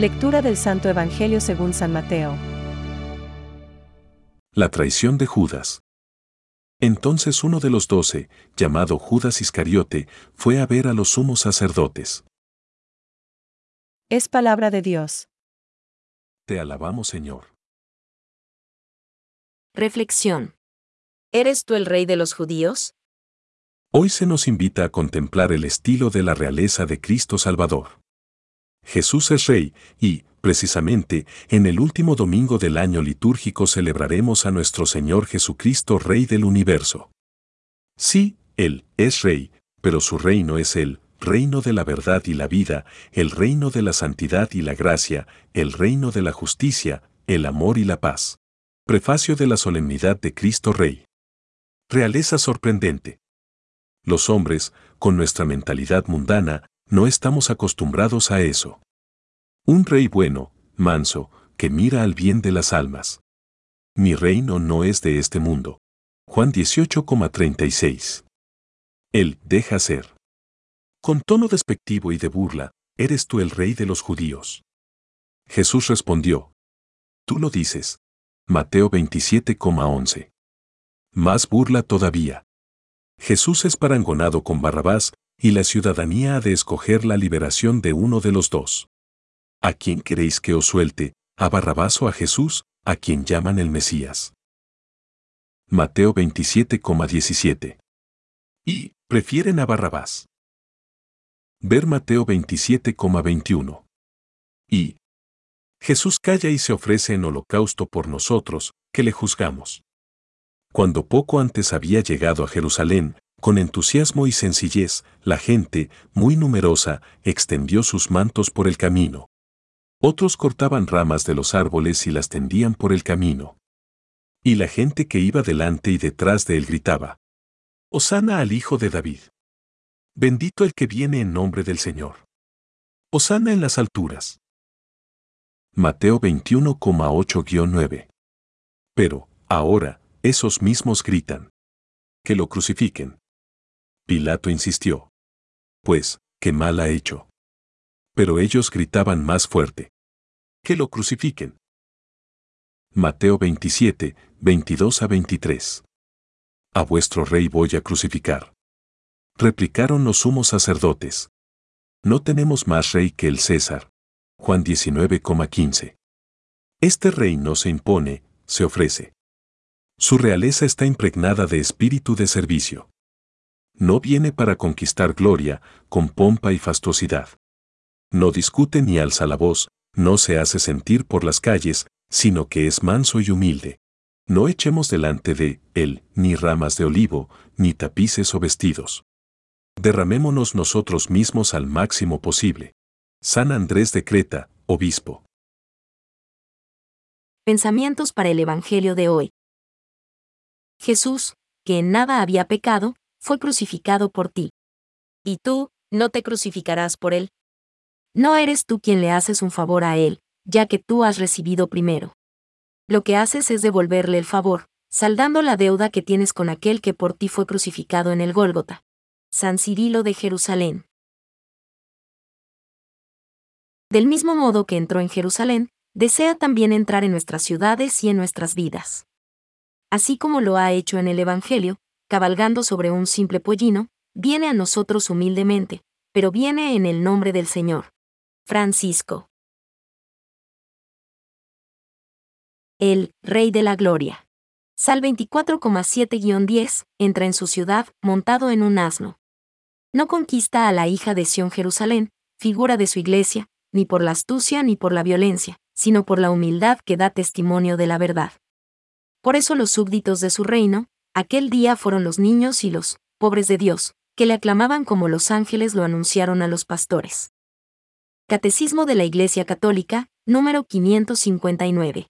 Lectura del Santo Evangelio según San Mateo. La traición de Judas. Entonces uno de los doce, llamado Judas Iscariote, fue a ver a los sumos sacerdotes. Es palabra de Dios. Te alabamos, Señor. Reflexión. ¿Eres tú el rey de los judíos? Hoy se nos invita a contemplar el estilo de la realeza de Cristo Salvador. Jesús es Rey y, precisamente, en el último domingo del año litúrgico celebraremos a nuestro Señor Jesucristo Rey del universo. Sí, Él es Rey, pero su reino es el reino de la verdad y la vida, el reino de la santidad y la gracia, el reino de la justicia, el amor y la paz. Prefacio de la solemnidad de Cristo Rey. Realeza sorprendente. Los hombres, con nuestra mentalidad mundana, no estamos acostumbrados a eso. Un rey bueno, manso, que mira al bien de las almas. Mi reino no es de este mundo. Juan 18,36. Él deja ser. Con tono despectivo y de burla, ¿eres tú el rey de los judíos? Jesús respondió. Tú lo dices. Mateo 27,11. Más burla todavía. Jesús es parangonado con Barrabás, y la ciudadanía ha de escoger la liberación de uno de los dos. ¿A quién queréis que os suelte, a Barrabás o a Jesús, a quien llaman el Mesías? Mateo 27,17. Y, prefieren a Barrabás. Ver Mateo 27,21. Y, Jesús calla y se ofrece en holocausto por nosotros, que le juzgamos. Cuando poco antes había llegado a Jerusalén, con entusiasmo y sencillez, la gente, muy numerosa, extendió sus mantos por el camino. Otros cortaban ramas de los árboles y las tendían por el camino. Y la gente que iba delante y detrás de él gritaba, Osana al Hijo de David. Bendito el que viene en nombre del Señor. Osana en las alturas. Mateo 21,8-9. Pero, ahora, esos mismos gritan. Que lo crucifiquen. Pilato insistió. Pues, qué mal ha hecho. Pero ellos gritaban más fuerte. Que lo crucifiquen. Mateo 27, 22 a 23. A vuestro rey voy a crucificar. Replicaron los sumos sacerdotes. No tenemos más rey que el César. Juan 19,15. Este rey no se impone, se ofrece. Su realeza está impregnada de espíritu de servicio no viene para conquistar gloria, con pompa y fastuosidad. No discute ni alza la voz, no se hace sentir por las calles, sino que es manso y humilde. No echemos delante de él ni ramas de olivo, ni tapices o vestidos. Derramémonos nosotros mismos al máximo posible. San Andrés de Creta, obispo. Pensamientos para el Evangelio de hoy. Jesús, que en nada había pecado, fue crucificado por ti. ¿Y tú, no te crucificarás por él? No eres tú quien le haces un favor a él, ya que tú has recibido primero. Lo que haces es devolverle el favor, saldando la deuda que tienes con aquel que por ti fue crucificado en el Gólgota. San Cirilo de Jerusalén. Del mismo modo que entró en Jerusalén, desea también entrar en nuestras ciudades y en nuestras vidas. Así como lo ha hecho en el Evangelio, cabalgando sobre un simple pollino, viene a nosotros humildemente, pero viene en el nombre del Señor. Francisco. El Rey de la Gloria. Sal 24,7-10 entra en su ciudad montado en un asno. No conquista a la hija de Sión Jerusalén, figura de su iglesia, ni por la astucia ni por la violencia, sino por la humildad que da testimonio de la verdad. Por eso los súbditos de su reino, Aquel día fueron los niños y los pobres de Dios, que le aclamaban como los ángeles lo anunciaron a los pastores. Catecismo de la Iglesia Católica, número 559.